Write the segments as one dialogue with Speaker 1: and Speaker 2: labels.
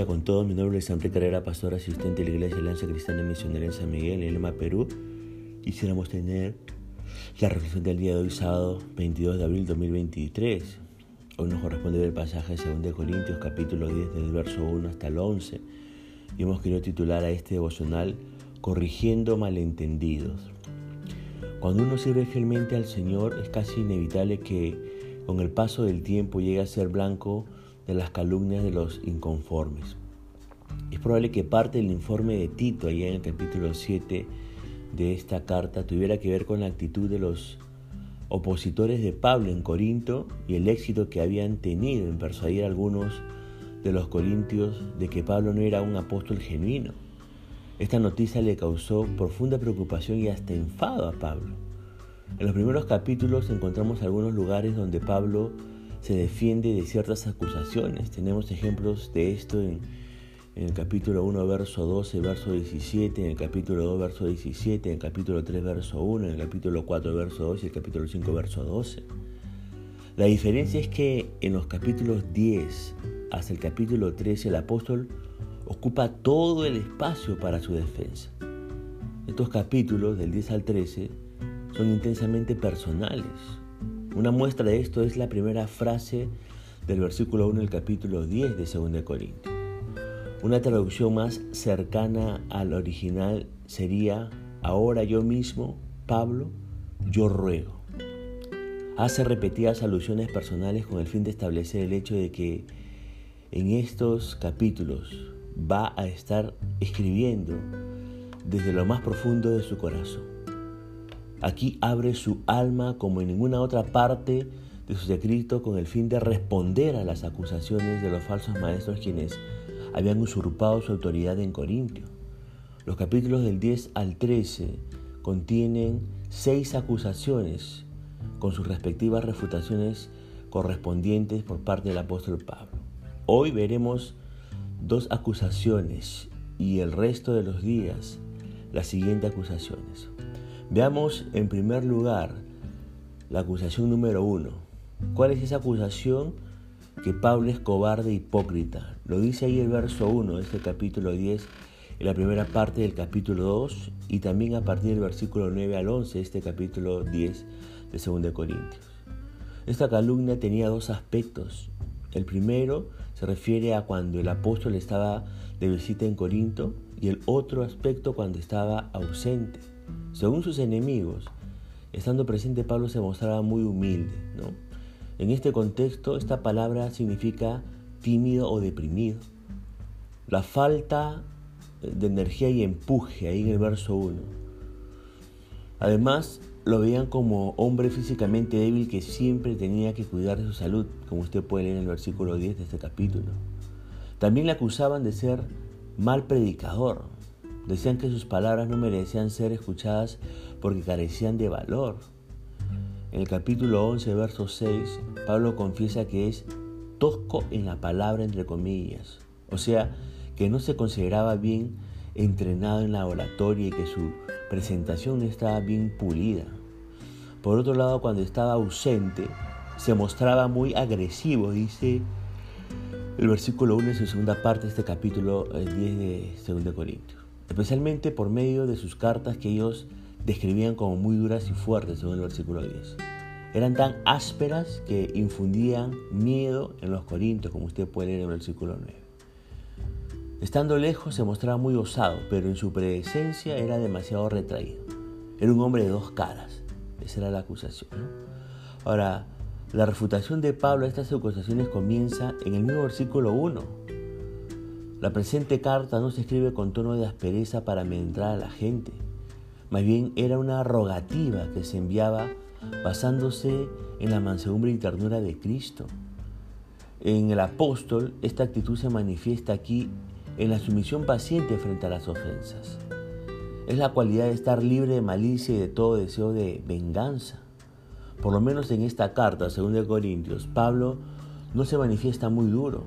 Speaker 1: día con todos. Mi nombre es Enrique Carrera, pastor asistente de la Iglesia Alianza Cristiana Misionera en San Miguel, en Lima, Perú. Quisiéramos tener la reflexión del día de hoy, sábado 22 de abril 2023. Hoy nos corresponde ver el pasaje de 2 Corintios, capítulo 10, desde el verso 1 hasta el 11. Y hemos querido titular a este devocional Corrigiendo malentendidos. Cuando uno sirve fielmente al Señor, es casi inevitable que con el paso del tiempo llegue a ser blanco de las calumnias de los inconformes. Es probable que parte del informe de Tito, allá en el capítulo 7 de esta carta, tuviera que ver con la actitud de los opositores de Pablo en Corinto y el éxito que habían tenido en persuadir a algunos de los corintios de que Pablo no era un apóstol genuino. Esta noticia le causó profunda preocupación y hasta enfado a Pablo. En los primeros capítulos encontramos algunos lugares donde Pablo se defiende de ciertas acusaciones. Tenemos ejemplos de esto en, el capítulo 1, verso 12, verso 17, en el capítulo 2, verso 17, en el capítulo 3, verso 1, en el capítulo 4, verso 2 y el capítulo 5, verso 12. La diferencia es que en los capítulos 10 hasta el capítulo 13 el apóstol ocupa todo el espacio para su defensa. Estos capítulos, del 10 al 13, son intensamente personales, una muestra de esto es la primera frase del versículo 1 del capítulo 10 de 2 Corintios. Una traducción más cercana al original sería, ahora yo mismo, Pablo, yo ruego. Hace repetidas alusiones personales con el fin de establecer el hecho de que en estos capítulos va a estar escribiendo desde lo más profundo de su corazón. Aquí abre su alma como en ninguna otra parte de su escrito con el fin de responder a las acusaciones de los falsos maestros quienes habían usurpado su autoridad en Corintio. Los capítulos del 10 al 13 contienen seis acusaciones con sus respectivas refutaciones correspondientes por parte del apóstol Pablo. Hoy veremos dos acusaciones y el resto de los días las siguientes acusaciones. Veamos en primer lugar la acusación número uno. ¿Cuál es esa acusación? Que Pablo es cobarde hipócrita. Lo dice ahí el verso 1 de este capítulo 10, en la primera parte del capítulo 2 y también a partir del versículo 9 al 11 de este capítulo 10 de 2 Corintios. Esta calumnia tenía dos aspectos. El primero se refiere a cuando el apóstol estaba de visita en Corinto y el otro aspecto cuando estaba ausente. Según sus enemigos, estando presente Pablo se mostraba muy humilde. ¿no? En este contexto, esta palabra significa tímido o deprimido. La falta de energía y empuje ahí en el verso 1. Además, lo veían como hombre físicamente débil que siempre tenía que cuidar de su salud, como usted puede leer en el versículo 10 de este capítulo. También le acusaban de ser mal predicador, Decían que sus palabras no merecían ser escuchadas porque carecían de valor. En el capítulo 11, verso 6, Pablo confiesa que es tosco en la palabra entre comillas, o sea, que no se consideraba bien entrenado en la oratoria y que su presentación no estaba bien pulida. Por otro lado, cuando estaba ausente, se mostraba muy agresivo, dice el versículo 1 en su segunda parte de este capítulo 10 de 2 Corintios especialmente por medio de sus cartas que ellos describían como muy duras y fuertes, según el versículo 10. Eran tan ásperas que infundían miedo en los corintios, como usted puede leer en el versículo 9. Estando lejos se mostraba muy osado, pero en su presencia era demasiado retraído. Era un hombre de dos caras. Esa era la acusación. Ahora, la refutación de Pablo a estas acusaciones comienza en el mismo versículo 1 la presente carta no se escribe con tono de aspereza para amedrentar a la gente, más bien era una rogativa que se enviaba basándose en la mansedumbre y ternura de Cristo. En el apóstol, esta actitud se manifiesta aquí en la sumisión paciente frente a las ofensas. Es la cualidad de estar libre de malicia y de todo deseo de venganza. Por lo menos en esta carta, según de Corintios, Pablo no se manifiesta muy duro,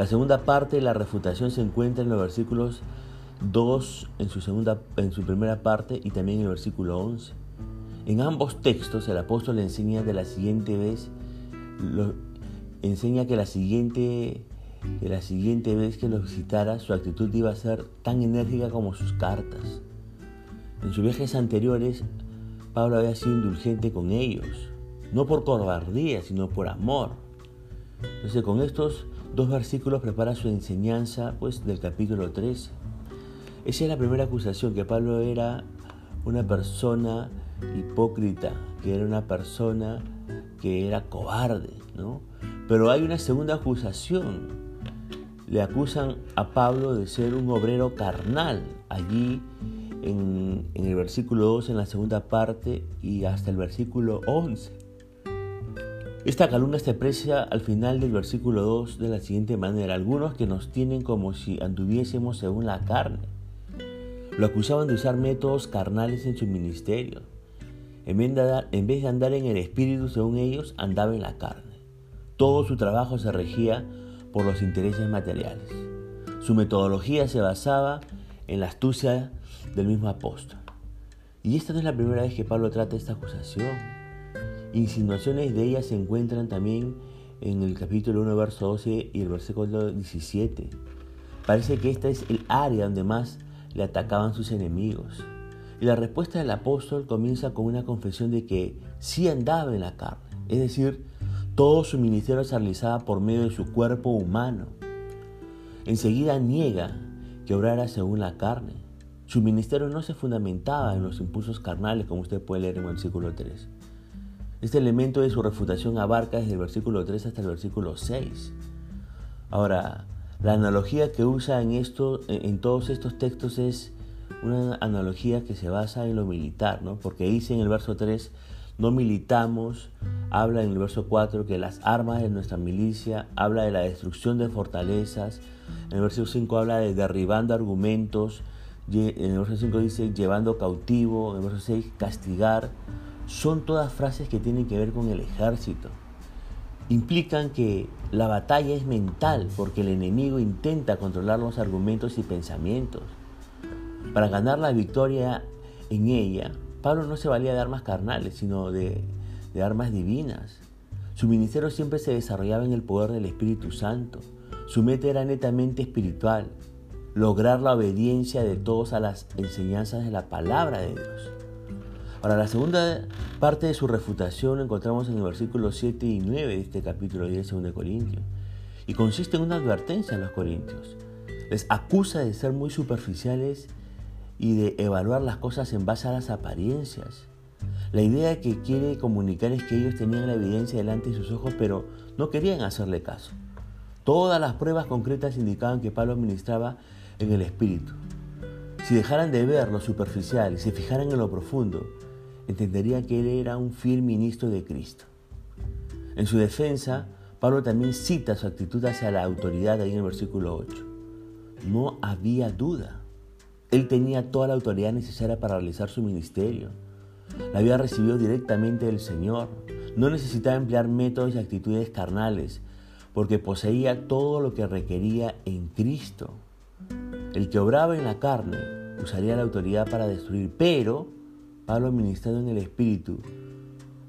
Speaker 1: la segunda parte de la refutación se encuentra en los versículos 2 en su, segunda, en su primera parte y también en el versículo 11. En ambos textos el apóstol enseña de la siguiente vez, enseña que la siguiente que la siguiente vez que los visitara su actitud iba a ser tan enérgica como sus cartas. En sus viajes anteriores, Pablo había sido indulgente con ellos, no por cobardía, sino por amor. Entonces, con estos dos versículos prepara su enseñanza pues, del capítulo 13. Esa es la primera acusación, que Pablo era una persona hipócrita, que era una persona que era cobarde, ¿no? Pero hay una segunda acusación. Le acusan a Pablo de ser un obrero carnal. Allí en, en el versículo 2, en la segunda parte, y hasta el versículo 11. Esta calumnia se aprecia al final del versículo 2 de la siguiente manera. Algunos que nos tienen como si anduviésemos según la carne. Lo acusaban de usar métodos carnales en su ministerio. En vez, de, andar en el espíritu según ellos, andaba en la carne. Todo su trabajo se regía por los intereses materiales. Su metodología se basaba en la astucia del mismo apóstol. Y esta no es la primera vez que Pablo trata esta acusación. Insinuaciones de ella se encuentran también en el capítulo 1, verso 12 y el versículo 17. Parece que esta es el área donde más le atacaban sus enemigos. Y la respuesta del apóstol comienza con una confesión de que sí andaba en la carne, es decir, todo su ministerio se realizaba por medio de su cuerpo humano. Enseguida niega que obrara según la carne. Su ministerio no se fundamentaba en los impulsos carnales, como usted puede leer en el versículo 3. Este elemento de su refutación abarca desde el versículo 3 hasta el versículo 6. Ahora, la analogía que usa en, esto, en todos estos textos es una analogía que se basa en lo militar, ¿no? porque dice en el verso 3, no militamos, habla en el verso 4 que las armas de nuestra milicia, habla de la destrucción de fortalezas, en el verso 5 habla de derribando argumentos, en el verso 5 dice llevando cautivo, en el verso 6 castigar, son todas frases que tienen que ver con el ejército. Implican que la batalla es mental porque el enemigo intenta controlar los argumentos y pensamientos. Para ganar la victoria en ella, Pablo no se valía de armas carnales, sino de, armas divinas. Su ministerio siempre se desarrollaba en el poder del Espíritu Santo. Su meta era netamente espiritual, lograr la obediencia de todos a las enseñanzas de la palabra de Dios. Ahora, la segunda parte de su refutación la encontramos en el versículo 7 y 9 de este capítulo 10 de Corintios. Y consiste en una advertencia a los corintios. Les acusa de ser muy superficiales y de evaluar las cosas en base a las apariencias. La idea que quiere comunicar es que ellos tenían la evidencia delante de sus ojos, pero no querían hacerle caso. Todas las pruebas concretas indicaban que Pablo ministraba en el Espíritu. Si dejaran de ver lo superficial y se fijaran en lo profundo, entenderían que él era un fiel ministro de Cristo. En su defensa, Pablo también cita su actitud hacia la autoridad ahí en el versículo 8. No había duda. Él tenía toda la autoridad necesaria para realizar su ministerio. La había recibido directamente del Señor. No necesitaba emplear métodos y actitudes carnales, porque poseía todo lo que requería en Cristo. El que obraba en la carne usaría la autoridad para destruir, pero Pablo, administrado en el Espíritu,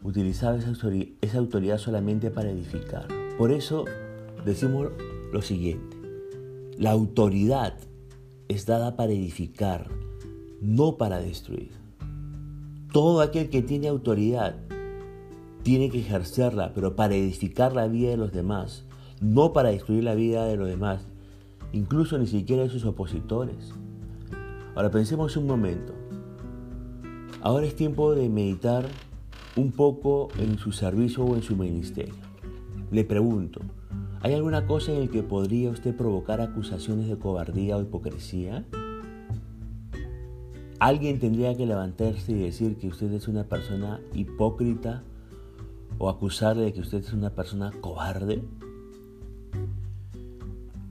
Speaker 1: utilizaba esa esa autoridad solamente para edificar. Por eso decimos lo siguiente, la autoridad es dada para edificar, no para destruir. Todo aquel que tiene autoridad tiene que ejercerla, pero para edificar la vida de los demás, no para destruir la vida de los demás, incluso ni siquiera de sus opositores. Ahora pensemos un momento. Ahora es tiempo de meditar un poco en su servicio o en su ministerio. Le pregunto, ¿Hay alguna cosa en la que podría usted provocar acusaciones de cobardía o hipocresía? ¿Alguien tendría que levantarse y decir que usted es una persona hipócrita o acusarle de que usted es una persona cobarde?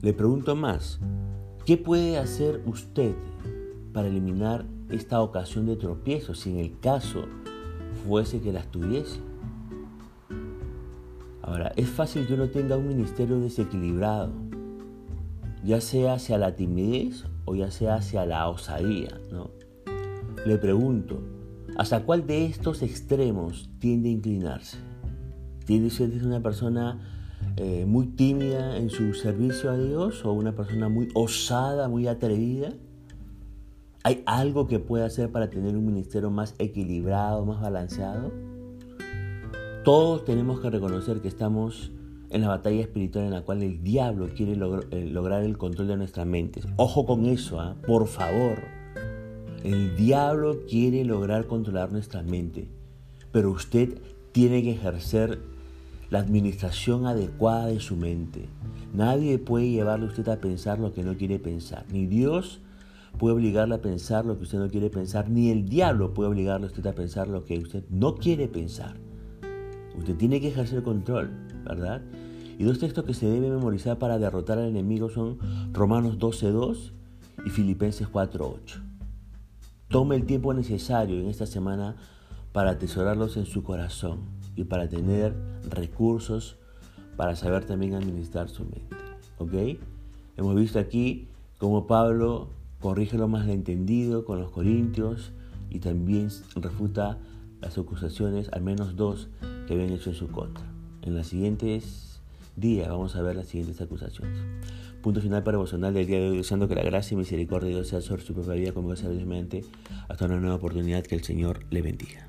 Speaker 1: Le pregunto más, ¿qué puede hacer usted para eliminar esta ocasión de tropiezo si en el caso fuese que las tuviese? Ahora, es fácil que uno tenga un ministerio desequilibrado, ya sea hacia la timidez o ya sea hacia la osadía, ¿no? Le pregunto, ¿hasta cuál de estos extremos tiende a inclinarse? ¿Tiende usted ser una persona eh, muy tímida en su servicio a Dios o una persona muy osada, muy atrevida? ¿Hay algo que pueda hacer para tener un ministerio más equilibrado, más balanceado? Todos tenemos que reconocer que estamos en la batalla espiritual en la cual el diablo quiere eh, lograr el control de nuestras mentes. Ojo con eso, ¿ah? por favor. El diablo quiere lograr controlar nuestra mente, pero usted tiene que ejercer la administración adecuada de su mente. Nadie puede llevarle a usted a pensar lo que no quiere pensar, ni Dios puede obligarle a pensar lo que usted no quiere pensar, ni el diablo puede obligarle a usted a pensar lo que usted no quiere pensar. Usted tiene que ejercer control, ¿verdad? Y dos textos que se deben memorizar para derrotar al enemigo son Romanos 12.2 y Filipenses 4.8. Tome el tiempo necesario en esta semana para atesorarlos en su corazón y para tener recursos para saber también administrar su mente. ¿Ok? Hemos visto aquí cómo Pablo corrige lo más entendido con los corintios y también refuta las acusaciones, al menos dos, que habían hecho en su contra. En los siguientes días vamos a ver las siguientes acusaciones. Punto final para emocional del día de hoy, deseando que la gracia y misericordia de Dios sea sobre su propia vida, como mediante hasta una nueva oportunidad que el Señor le bendiga.